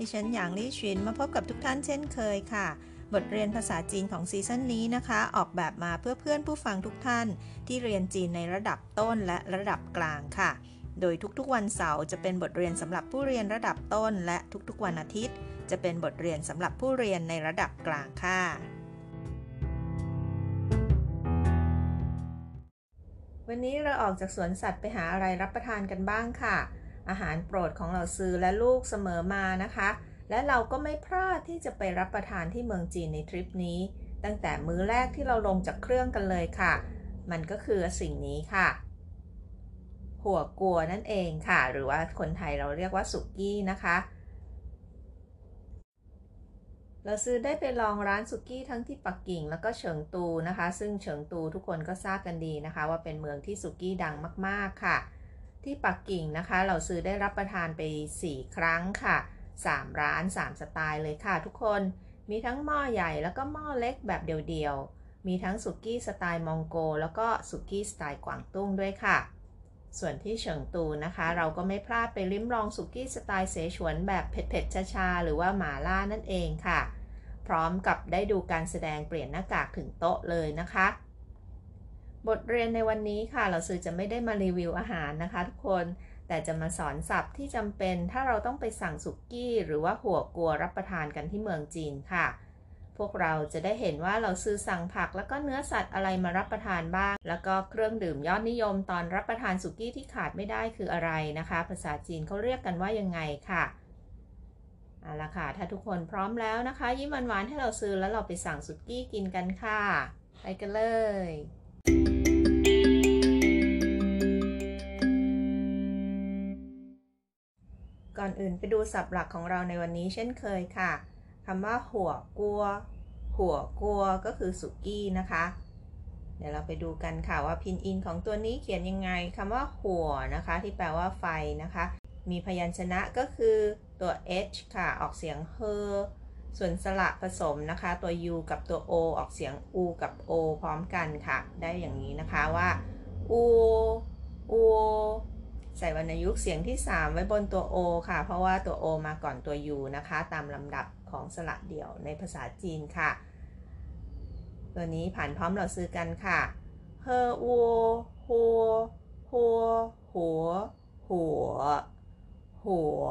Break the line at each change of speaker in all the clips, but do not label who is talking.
ดิฉันหยางลี่ชินมาพบกับทุกท่านเช่นเคยค่ะ บทเรียนภาษาจีนของซีซั่นนี้นะคะ ออกแบบมาเพื่อเพื่อนผู้ฟังทุกท่าน ที่เรียนจีนในระดับต้นและระดับกลางค่ะ โดยทุกๆวันเสาร์จะเป็นบทเรียนสำหรับผู้เรียนระดับต้น และทุกๆวันอาทิตย์ จะเป็นบทเรียนสำหรับผู้เรียนในระดับกลางค่ะวันนี้เราออกจากสวนสัตว์ไปหาอะไรรับประทานกันบ้างค่ะ อาหารโปรดของเราซื้อและลูกเสมอมานะคะ และเราก็ไม่พลาดที่จะไปรับประทานที่เมืองจีนในทริปนี้ ตั้งแต่มื้อแรกที่เราลงจากเครื่องกันเลยค่ะ มันก็คือสิ่งนี้ค่ะ หัวกัวนั่นเองค่ะ หรือว่าคนไทยเราเรียกว่าสุกี้นะคะเราซื้อได้ไปลองร้านสุกี้ทั้งที่ปักกิ่งแล้วก็เฉิงตูนะคะ ซึ่งเฉิงตูทุกคนก็ทราบกันดีนะคะ ว่าเป็นเมืองที่สุกี้ดังมาก ๆ ค่ะ ที่ปักกิ่งนะคะ เราซื้อได้รับประทานไป 4 ครั้งค่ะ 3 ร้าน 3 สไตล์เลยค่ะทุกคน มีทั้งหม้อใหญ่แล้วก็หม้อเล็กแบบเดียวๆ มีทั้งสุกี้สไตล์มองโก แล้วก็สุกี้สไตล์กวางตุ้งด้วยค่ะ ส่วนที่เฉิงตูนะคะ เราก็ไม่พลาดไปลิ้มลองสุกี้สไตล์เสฉวนแบบเผ็ดๆชาๆหรือว่าหมาล่านั่นเองค่ะ พร้อมกับได้ดูการแสดงเปลี่ยนหน้ากากถึงโต๊ะเลยนะคะ บทเรียนในวันนี้ค่ะ เราซื้อจะไม่ได้มารีวิวอาหารนะคะทุกคน แต่จะมาสอนศัพท์ที่จำเป็น ถ้าเราต้องไปสั่งสุกี้ หรือว่าหัวกัวรับประทานกันที่เมืองจีนค่ะ พวกเราจะได้เห็นว่าเราซื้อสั่งผักแล้วก็เนื้อสัตว์อะไรมารับประทานบ้าง แล้วก็เครื่องดื่มยอดนิยมตอนรับประทานสุกี้ที่ขาดไม่ได้คืออะไรนะคะ ภาษาจีนเขาเรียกกันว่ายังไงค่ะเอาละค่ะ ถ้าทุกคนพร้อมแล้วนะคะ ยิ้มหวานๆให้เราซื้อแล้วเราไปสั่งสุกี้กินกันค่ะ ไปกันเลย ก่อนอื่นไปดูศัพท์หลักของเราในวันนี้เช่นเคยค่ะคำว่าหัวกัว หัวกัวก็คือสุกี้นะคะ เดี๋ยวเราไปดูกันค่ะว่าพินอินของตัวนี้เขียนยังไงคำว่าหัวนะคะ ที่แปลว่าไฟนะคะ มีพยัญชนะก็คือตัว h ค่ะ ออกเสียงเฮ ส่วนสระผสมนะคะตัว u กับตัว o ออกเสียง u กับ o พร้อมกันค่ะ ได้อย่างนี้นะคะว่า u u ใส่วรรณยุกต์เสียงที่ 3 ไว้บนตัว o ค่ะ เพราะว่าตัว o มาก่อนตัว u นะคะ ตามลำดับของสระเดี่ยวในภาษาจีนค่ะ ตัวนี้ผ่านพร้อมเราซื้อกันค่ะเฮอวัวหัวหัวหัวหัวหัว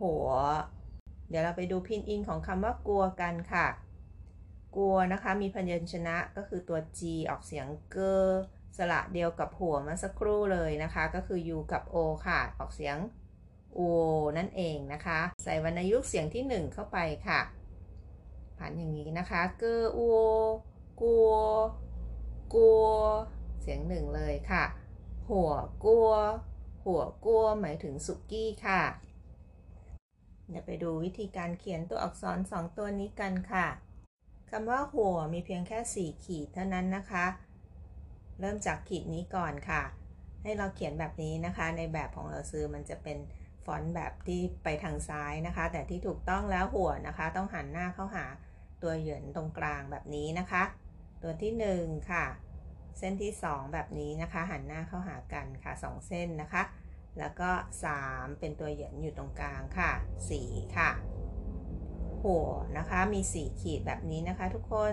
หัว เดี๋ยวเราไปดูพินอินของคำว่ากลัวกันค่ะ กลัวนะคะมีพยัญชนะก็คือตัว G ออกเสียงเกอสระเดียวกับหัวเมื่อสักครู่เลยนะคะ ก็คือ U กับ O ค่ะ ออกเสียง O นั่นเองนะคะ ใส่วรรณยุกต์เสียงที่ 1 เข้าไปค่ะผ่านอย่างนี้นะคะ เกอโอัวกัว กลัว เสียงหนึ่งเลยค่ะ หัวกลัว หัวกลัวหมายถึงสุกี้ค่ะ เดี๋ยวไปดูวิธีการเขียนตัวอักษร 2 ตัวนี้กันค่ะคำว่าหัวมีเพียงแค่ 4 ขีดเท่านั้นนะคะ เริ่มจากขีดนี้ก่อนค่ะ ให้เราเขียนแบบนี้นะคะ ในแบบของเราซื้อมันจะเป็นฟอนต์แบบที่ไปทางซ้ายนะคะ แต่ที่ถูกต้องแล้วหัวนะคะ ต้องหันหน้าเข้าหาตัวเหยินตรงกลางแบบนี้นะคะ ตัวที่ 1 ค่ะ เส้นที่ 2 แบบนี้นะคะ หันหน้าเข้าหากันค่ะ 2 เส้นนะคะ แล้วก็ 3 เป็นตัวเหยินอยู่ตรงกลางค่ะ 4 ค่ะหัวนะคะ มี 4 ขีดแบบนี้นะคะทุกคน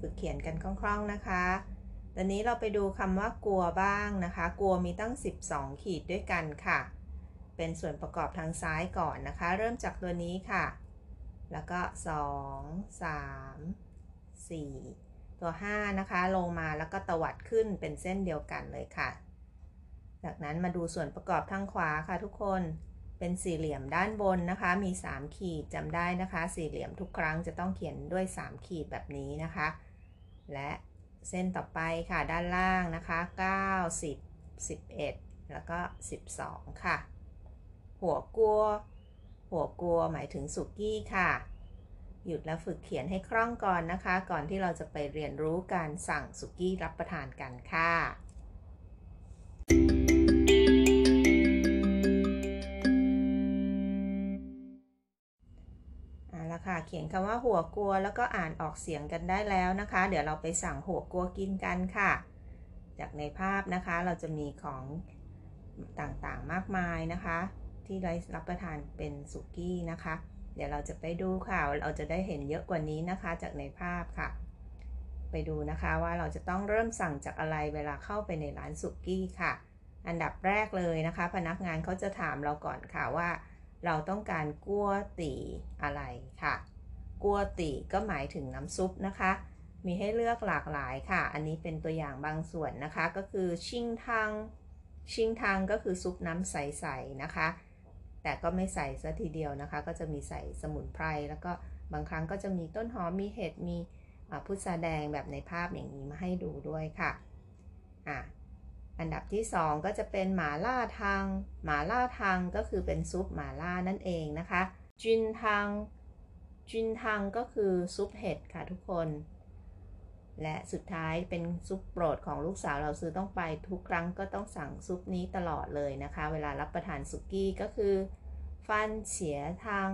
ฝึกเขียนกันคล่องๆนะคะ ตอนนี้เราไปดูคำว่ากลัวบ้างนะคะ กลัวมีตั้ง 12 ขีดด้วยกันค่ะ เป็นส่วนประกอบทางซ้ายก่อนนะคะ เริ่มจากตัวนี้ค่ะ แล้วก็ 2 3 4 ตัว 5 นะคะ ลงมาแล้วก็ตวัดขึ้นเป็นเส้นเดียวกันเลยค่ะ จากนั้นมาดูส่วนประกอบทางขวาค่ะทุกคนเป็นสี่เหลี่ยมด้านบนนะคะ มี 3 ขีดจำได้นะคะ สี่เหลี่ยมทุกครั้งจะต้องเขียนด้วย 3 ขีดแบบนี้นะคะ และเส้นต่อไปค่ะด้านล่างนะคะ 9 10 11 แล้วก็ 12 ค่ะ หัวกัว หัวกัวหมายถึงสุกี้ค่ะ หยุดแล้วฝึกเขียนให้คล่องก่อนนะคะ ก่อนที่เราจะไปเรียนรู้การสั่งสุกี้รับประทานกันค่ะ เขียนคำว่าหัวกลัวแล้วก็อ่านออกเสียงกันได้แล้วนะคะ เดี๋ยวเราไปสั่งหัวกลัวกินกันค่ะ จากในภาพนะคะเราจะมีของต่างๆมากมายนะคะ ที่ได้รับประทานเป็นสุกี้นะคะ เดี๋ยวเราจะไปดูค่ะ เราจะได้เห็นเยอะกว่านี้นะคะ จากในภาพค่ะ ไปดูนะคะว่าเราจะต้องเริ่มสั่งจากอะไรเวลาเข้าไปในร้านสุกี้ค่ะ อันดับแรกเลยนะคะ พนักงานเขาจะถามเราก่อนค่ะว่า เราต้องการกัวตีอะไรค่ะ กัวตีก็หมายถึงน้ำซุปนะคะ มีให้เลือกหลากหลายค่ะ อันนี้เป็นตัวอย่างบางส่วนนะคะ ก็คือชิงทังชิงทังก็คือซุปน้ำใสๆนะคะ แต่ก็ไม่ใส่ซะทีเดียวนะคะ ก็จะมีใส่สมุนไพร แล้วก็บางครั้งก็จะมีต้นหอม มีเห็ด มีพุทราแดงแบบในภาพอย่างนี้มาให้ดูด้วยค่ะ อะ อันดับที่ 2 ก็จะเป็นหมาล่าทังหมาล่าทังก็คือเป็นซุปหมาล่านั่นเองนะคะจินทังจินทังก็คือซุปเห็ดค่ะทุกคน และสุดท้ายเป็นซุปโปรดของลูกสาวเราซื้อต้องไปทุกครั้งก็ต้องสั่งซุปนี้ตลอดเลยนะคะ เวลารับประทานสุกี้ก็คือฟันเฉียทาง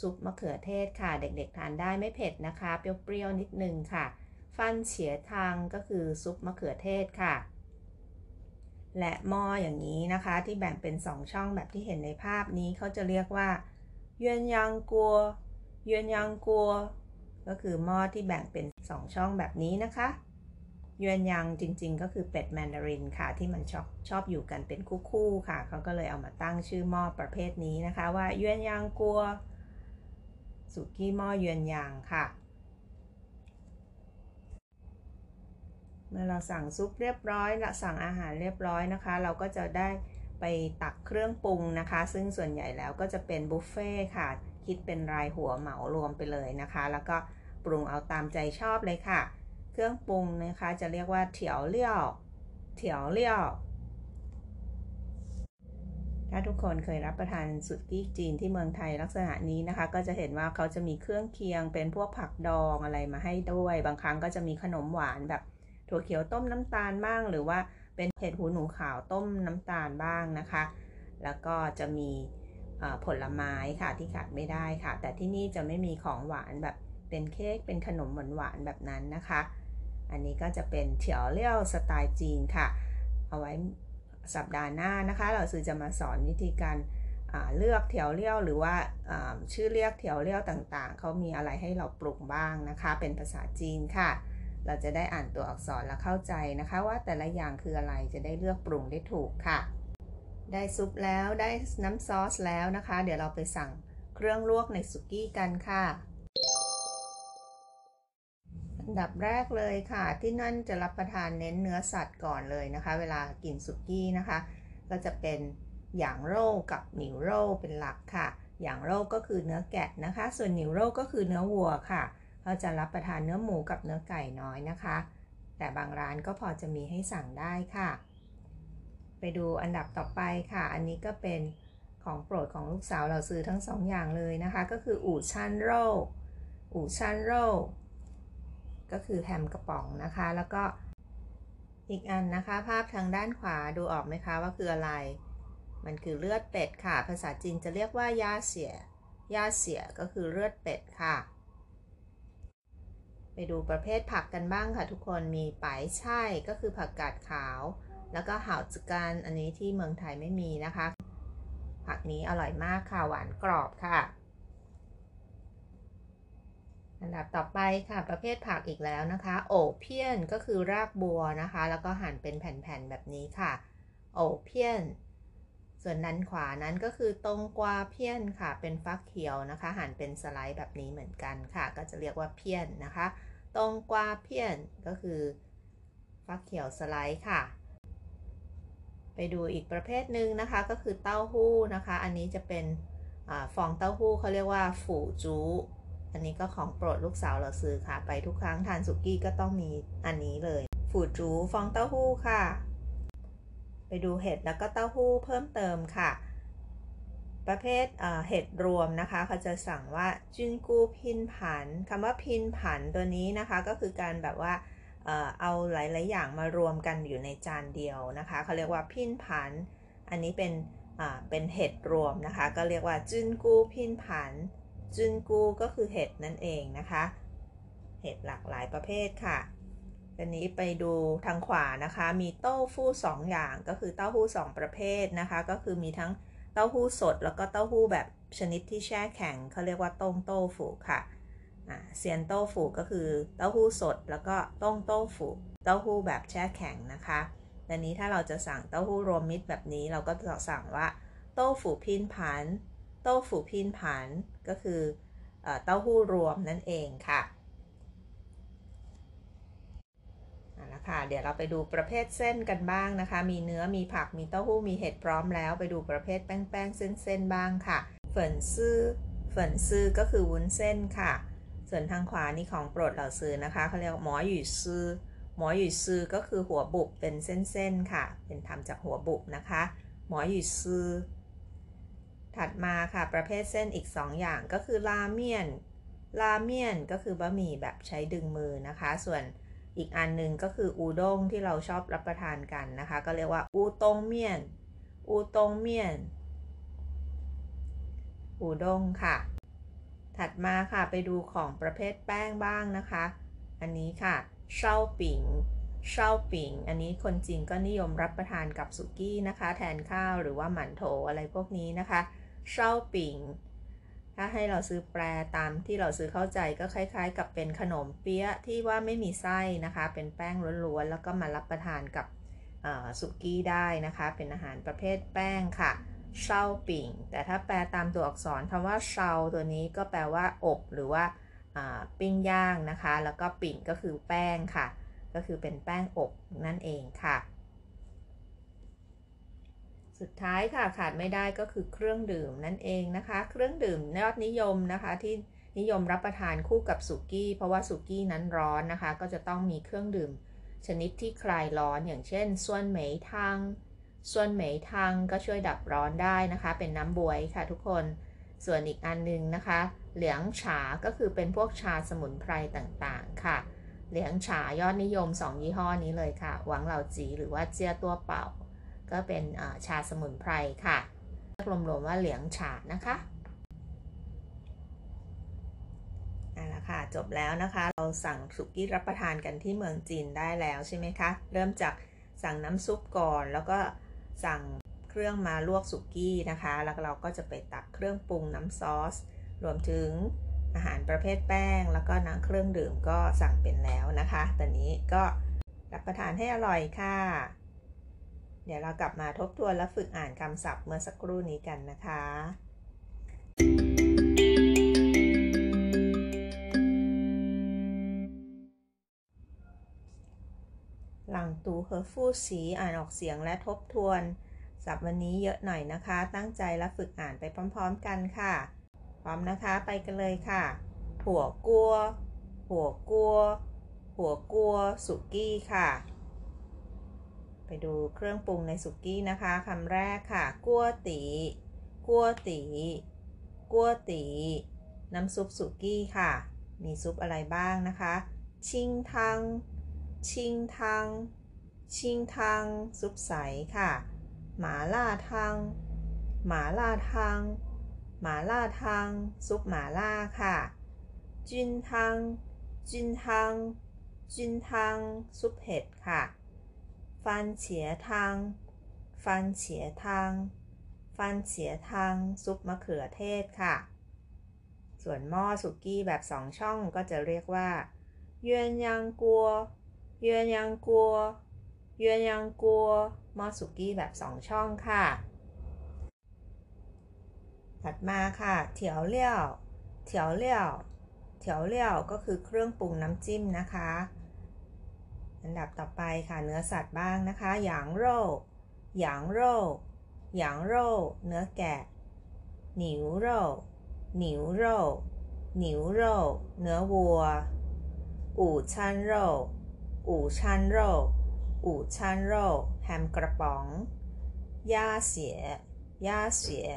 ซุปมะเขือเทศค่ะ เด็กๆทานได้ไม่เผ็ดนะคะ เปรี้ยวๆนิดนึงค่ะ ฟันเฉียทางก็คือซุปมะเขือเทศค่ะ และหม้ออย่างนี้นะคะ ที่แบ่งเป็น 2 ช่องแบบที่เห็นในภาพนี้เขาจะเรียกว่าเยนยังกัวเยนยังกัวก็คือหม้อที่แบ่งเป็น 2 ช่องแบบนี้นะคะยวนยังจริง ๆ ก็คือเป็ดแมนดารินค่ะ ที่มันชอบชอบอยู่กันเป็นคู่ๆค่ะเขาก็เลยเอามาตั้งชื่อหม้อประเภทนี้นะคะ ว่ายวนยังกัวสุกี้หม้อยวนยังค่ะ เมื่อเราสั่งซุปเรียบร้อยละสั่งอาหารเรียบร้อยนะคะ เราก็จะได้ไปตักเครื่องปรุงนะคะ ซึ่งส่วนใหญ่แล้วก็จะเป็นบุฟเฟ่ค่ะ คิดเป็นรายหัวเหมารวมไปเลยนะคะ แล้วก็ปรุงเอาตามใจชอบเลยค่ะ เครื่องปรุงนะคะจะเรียกว่าเถียวเลี่ยว เถียวเลี่ยว ถ้าทุกคนเคยรับประทานสุดกี้จีนที่เมืองไทยลักษณะนี้นะคะ ก็จะเห็นว่าเขาจะมีเครื่องเคียงเป็นพวกผักดองอะไรมาให้ด้วย บางครั้งก็จะมีขนมหวานแบบ ถั่วเขียวต้มน้ำตาลบ้าง หรือว่าเป็นเห็ดหูหนูขาวต้มน้ำตาลบ้างนะคะ แล้วก็จะมีผลไม้ค่ะที่ขาดไม่ได้ค่ะ แต่ที่นี่จะไม่มีของหวานแบบเป็นเค้กเป็นขนมหวานหวานแบบนั้นนะคะ อันนี้ก็จะเป็นเถียวเลี่ยวสไตล์จีนค่ะ เอาไว้สัปดาห์หน้านะคะ เราซื้อจะมาสอนวิธีการเลือกเถียวเลี่ยวหรือว่าชื่อเรียกเถียวเลี่ยวต่างๆ เขามีอะไรให้เราปรุงบ้างนะคะ เป็นภาษาจีนค่ะ เราจะได้อ่านตัวอักษรและเข้าใจนะคะ ว่าแต่ละอย่างคืออะไรจะได้เลือกปรุงได้ถูกค่ะ ได้ซุปแล้วได้น้ำซอสแล้วนะคะ เดี๋ยวเราไปสั่งเครื่องลวกในสุกี้กันค่ะอันดับแรกเลยค่ะ ที่นั่นจะรับประทานเน้นเนื้อสัตว์ก่อนเลยนะคะ เวลากินสุกี้นะคะ ก็จะเป็นอย่างโร่กับหนิวโร่เป็นหลักค่ะ อย่างโร่ก็คือเนื้อแกะนะคะ ส่วนหนิวโร่ก็คือเนื้อวัวค่ะ เราจะรับประทานเนื้อหมูกับเนื้อไก่น้อยนะคะ แต่บางร้านก็พอจะมีให้สั่งได้ค่ะ ไปดูอันดับต่อไปค่ะ อันนี้ก็เป็นของโปรดของลูกสาวเราซื้อทั้งสองอย่างเลยนะคะ ก็คืออู่ชันโร่อู่ชันโร่ก็คือแฮมกระป๋องนะคะ แล้วก็อีกอันนะคะ ภาพทางด้านขวาดูออกไหมคะว่าคืออะไร มันคือเลือดเป็ดค่ะ ภาษาจีนจะเรียกว่ายาเสียยาเสียก็คือเลือดเป็ดค่ะ ไปดูประเภทผักกันบ้างค่ะทุกคนมีปายช่ายก็คือผักกาดขาว แล้วก็ห่าวจุกันอันนี้ที่เมืองไทยไม่มีนะคะ ผักนี้อร่อยมากค่ะหวานกรอบค่ะ อันดับต่อไปค่ะประเภทผักอีกแล้วนะคะ โอเพียนก็คือรากบัวนะคะ แล้วก็หั่นเป็นแผ่นๆแบบนี้ค่ะ โอเพียน ส่วนด้านขวานั้นก็คือตรงกวาเพี้ยนค่ะ เป็นฟักเขียวนะคะ หั่นเป็นสไลด์แบบนี้เหมือนกันค่ะ ก็จะเรียกว่าเพี้ยนนะคะ ตรงกวาเพี้ยนก็คือฟักเขียวสไลด์ค่ะ ไปดูอีกประเภทหนึ่งนะคะ ก็คือเต้าหู้นะคะ อันนี้จะเป็นอฟองเต้าหู้เขาเรียกว่าฝูจูอันนี้ก็ของโปรดลูกสาวเราซื้อค่ะ ไปทุกครั้งทานสุกี้ก็ต้องมีอันนี้เลย ฝูจูฟองเต้าหู้ค่ะ ไปดูเห็ดแล้วก็เต้าหู้เพิ่มเติมค่ะ ประเภทเห็ดรวมนะคะเขาจะสั่งว่าจุนกูพินผันคำว่าพินผันตัวนี้นะคะก็คือการแบบว่าเอาหลาย ๆ อย่างมารวมกันอยู่ในจานเดียวนะคะเขาเรียกว่าพินผัน อันนี้เป็นเป็นเห็ดรวมนะคะ ก็เรียกว่าจุนกูพินผันจุนกูก็คือเห็ดนั่นเองนะคะ เห็ดหลากหลายประเภทค่ะ อันนี้ไปดูทางขวานะคะ มีเต้าหู้สองอย่างก็คือเต้าหู้สองประเภทนะคะ ก็คือมีทั้งเต้าหู้สด แล้วก็เต้าหู้แบบชนิดที่แช่แข็งเขาเรียกว่าต้งโต้ฝูค่ะเซียนโต้ฝูก็คือเต้าหู้สด แล้วก็ต้งโต้ฝูเต้าหู้แบบแช่แข็งนะคะอันนี้ถ้าเราจะสั่งเต้าหู้รวมมิตรแบบนี้เราก็จะสั่งว่าโต้ฝูพินผันโต้ฝูพินผันก็คือเต้าหู้รวมนั่นเองค่ะ ค่ะ เดี๋ยวเราไปดูประเภทเส้นกันบ้างนะคะ มีเนื้อมีผักมีเต้าหู้มีเห็ดพร้อมแล้ว ไปดูประเภทแป้งแป้งเส้นเส้นบ้างค่ะเฟินซื่อเฟินซื่อก็คือวุ้นเส้นค่ะ ส่วนทางขวานี่ของโปรดเหล่าซื้อนะคะเขาเรียกหมอหยู่ซื่อหมอหยู่ซื่อก็คือหัวบุบเป็นเส้นๆค่ะ เป็นทำจากหัวบุบนะคะ หมอหยู่ซื่อถัดมาค่ะประเภทเส้นอีก 2 อย่างก็คือราเมียนราเมียนก็คือบะหมี่แบบใช้ดึงมือนะคะ ส่วน อีกอันหนึ่งก็คืออูด้งที่เราชอบรับประทานกันนะคะ ก็เรียกว่าอูตงเมียน อูตงเมียน อูด้งค่ะ ถัดมาค่ะไปดูของประเภทแป้งบ้างนะคะ อันนี้ค่ะเช่าปิงเช่าปิงอันนี้คนจีนก็นิยมรับประทานกับสุกี้นะคะ แทนข้าวหรือว่าหมั่นโถอะไรพวกนี้นะคะเช่าปิง ถ้าให้เราซื้อแปรตามที่เราซื้อเข้าใจก็คล้าย ๆ กับเป็นขนมเปี๊ยะที่ว่าไม่มีไส้นะคะ เป็นแป้งล้วนๆแล้วก็มารับประทานกับสุกี้ได้นะคะ เป็นอาหารประเภทแป้งค่ะเชาปิ่ง แต่ถ้าแปลตามตัวอักษรคำว่าเชาตัวนี้ก็แปลว่าอบหรือว่าปิ้งย่างนะคะ แล้วก็ปิ่งก็คือแป้งค่ะ ก็คือเป็นแป้งอบนั่นเองค่ะ สุดท้ายค่ะขาดไม่ได้ก็คือเครื่องดื่มนั่นเองนะคะ เครื่องดื่มยอดนิยมนะคะที่นิยมรับประทานคู่กับสุกี้ เพราะว่าสุกี้นั้นร้อนนะคะ ก็จะต้องมีเครื่องดื่ม ชนิดที่คลายร้อนอย่างเช่นส่วนเหมยทังส่วนเหมยทังก็ช่วยดับร้อนได้นะคะ เป็นน้ำบวยค่ะทุกคนส่วนอีกอันนึงนะคะ เหลียงฉา ก็คือเป็นพวกชาสมุนไพรต่างๆ ค่ะ เหลียงฉายอดนิยม 2 ยี่ห้อนี้เลยค่ะ หวังเหล่าจีหรือว่าเจียตัวเป่า ก็เป็นชาสมุนไพรค่ะรวมๆว่าเหลียงฉาดนะคะนั่นแหละค่ะจบแล้วนะคะ เราสั่งสุกี้รับประทานกันที่เมืองจีนได้แล้วใช่ไหมคะ เริ่มจากสั่งน้ำซุปก่อน แล้วก็สั่งเครื่องมาลวกสุกี้นะคะ แล้วเราก็จะไปตักเครื่องปรุงน้ำซอส รวมถึงอาหารประเภทแป้ง แล้วก็น้ำเครื่องดื่มก็สั่งเป็นแล้วนะคะ ตอนนี้ก็รับประทานให้อร่อยค่ะ เดี๋ยวเรากลับมาทบทวนและฝึกอ่านคำศัพท์เมื่อสักครู่นี้กันนะคะ หลังตูเฮอฟู่สีอ่านออกเสียงและทบทวนศัพท์วันนี้เยอะหน่อยนะคะ ตั้งใจและฝึกอ่านไปพร้อมๆกันค่ะ พร้อมนะคะไปกันเลยค่ะหัวกัวหัวกัว หัวกัว สุกี้ค่ะ ไปดูเครื่องปรุงในสุกี้นะคะคำแรกค่ะกัวตีกัวตีกัวตีน้ำซุปสุกี้ค่ะ มีซุปอะไรบ้างนะคะ ชิงทัง ชิงทัง ชิงทัง ซุปใสค่ะ หมาล่าทัง หมาล่าทัง หมาล่าทัง ซุปหมาล่าค่ะ จินทัง จินทัง จินทัง ซุปเห็ดค่ะ 番茄汤番茄汤番茄汤ซุปมะเขือเทศค่ะ ส่วนหม้อสุกี้แบบสองช่องก็จะเรียกว่าเยือนยังกัวเยือนยังกัวเยือนยังกัวหม้อสุกี้แบบสองช่องค่ะ ถัดมาค่ะเถียวเลี่ยวเถียวเลี่ยวเถียวเลี่ยวก็คือเครื่องปรุงน้ำจิ้มนะคะ อันดับต่อไปค่ะเนื้อสัตว์บ้างนะคะ หยางโร่หยางโร่หยางโร่เนื้อแกะ หนิวโร่หนิวโร่หนิวโร่เนื้อวัว อู่ชันโร่อู่ชันโร่อู่ชันโร่แฮมกระป๋อง ย่าเสีย ย่าเสีย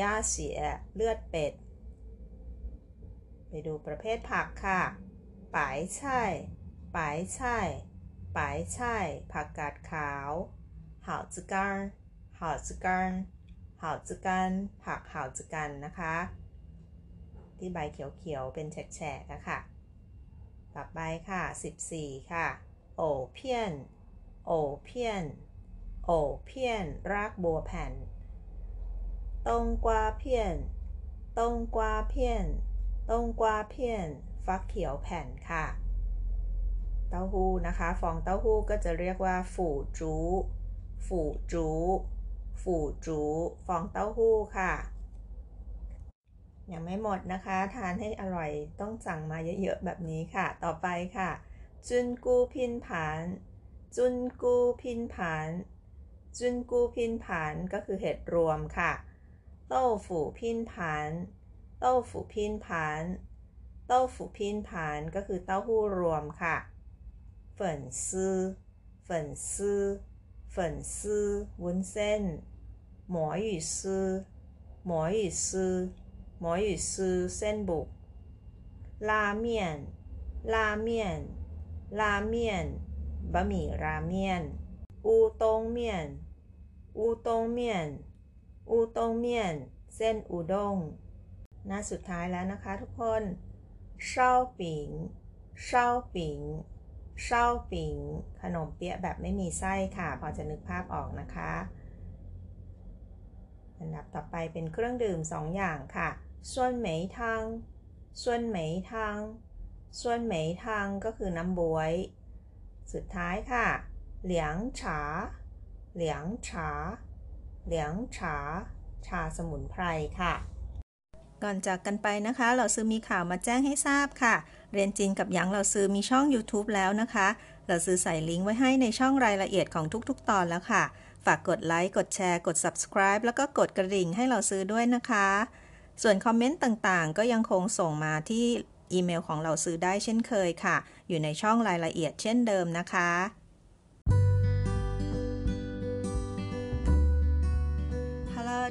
ย่าเสีย เลือดเป็ด ไปดูประเภทผักค่ะปายไช่ปายไช่ ปายช่ผักกาดขาวหาวจืกันหาวจืกันหาวจืกันผักหาวจืกันนะคะ ที่ใบเขียวๆ เป็นแฉกๆอะค่ะต่อไปค่ะ 14 ค่ะ โอเพียน โอเพียน โอเพียน รากบัวแผ่นต้งกวาเพียนต้งกวาเพียนต้งกวาเพียน ฟักเขียวแผ่นค่ะ เต้าหู้นะคะ ฟองเต้าหู้ก็จะเรียกว่าฝูจูฝูจูฝูจูฟองเต้าหู้ค่ะยังไม่หมดนะคะ ทานให้อร่อยต้องสั่งมาเยอะๆแบบนี้ค่ะ ต่อไปค่ะ จุนกูพินผานจุนกูพินผานจุนกูพินผานก็คือเห็ดรวมค่ะเต้าฝูพินผานเต้าฝูพินผานเต้าฝูพินผานก็คือเต้าหู้รวมค่ะ 粉丝粉丝粉丝วุ้นเส้นหมอหยู่ซื้อหมอหยู่ซื้อหมอหยู่ซื้อเส้นบุก拉面拉面拉面บะหมี่ราเมียนอูตงเมียนอูตงเมียนอูตงเมียนเส้นอูด้งหน้าสุดท้ายแล้วนะคะทุกคนเช่าปิงเช่าปิง เช่าปิงขนมเปี๊ยะแบบไม่มีไส้ค่ะ พอจะนึกภาพออกนะคะ อันดับต่อไปเป็นเครื่องดื่มสองอย่างค่ะส่วนเหมยทังส่วนเหมยทังส่วนเหมยทังก็คือน้ำบวย สุดท้ายค่ะ เหลียงฉา เหลียงฉา เหลียงฉา ชาสมุนไพรค่ะ ก่อนจากกันไปนะคะ เราซื้อมีข่าวมาแจ้งให้ทราบค่ะ เรียนจีนกับหยางเราซื้อมีช่อง YouTube แล้วนะคะ เราซื้อใส่ลิงก์ไว้ให้ในช่องรายละเอียดของทุกๆ ตอนแล้วค่ะ ฝากกดไลค์ กดแชร์ กด subscribe แล้วก็กดกระดิ่งให้เราซื้อด้วยนะคะ ส่วนคอมเมนต์ต่างๆ ก็ยังคงส่งมาที่อีเมลของเราซื้อได้เช่นเคยค่ะ อยู่ในช่องรายละเอียดเช่นเดิมนะคะ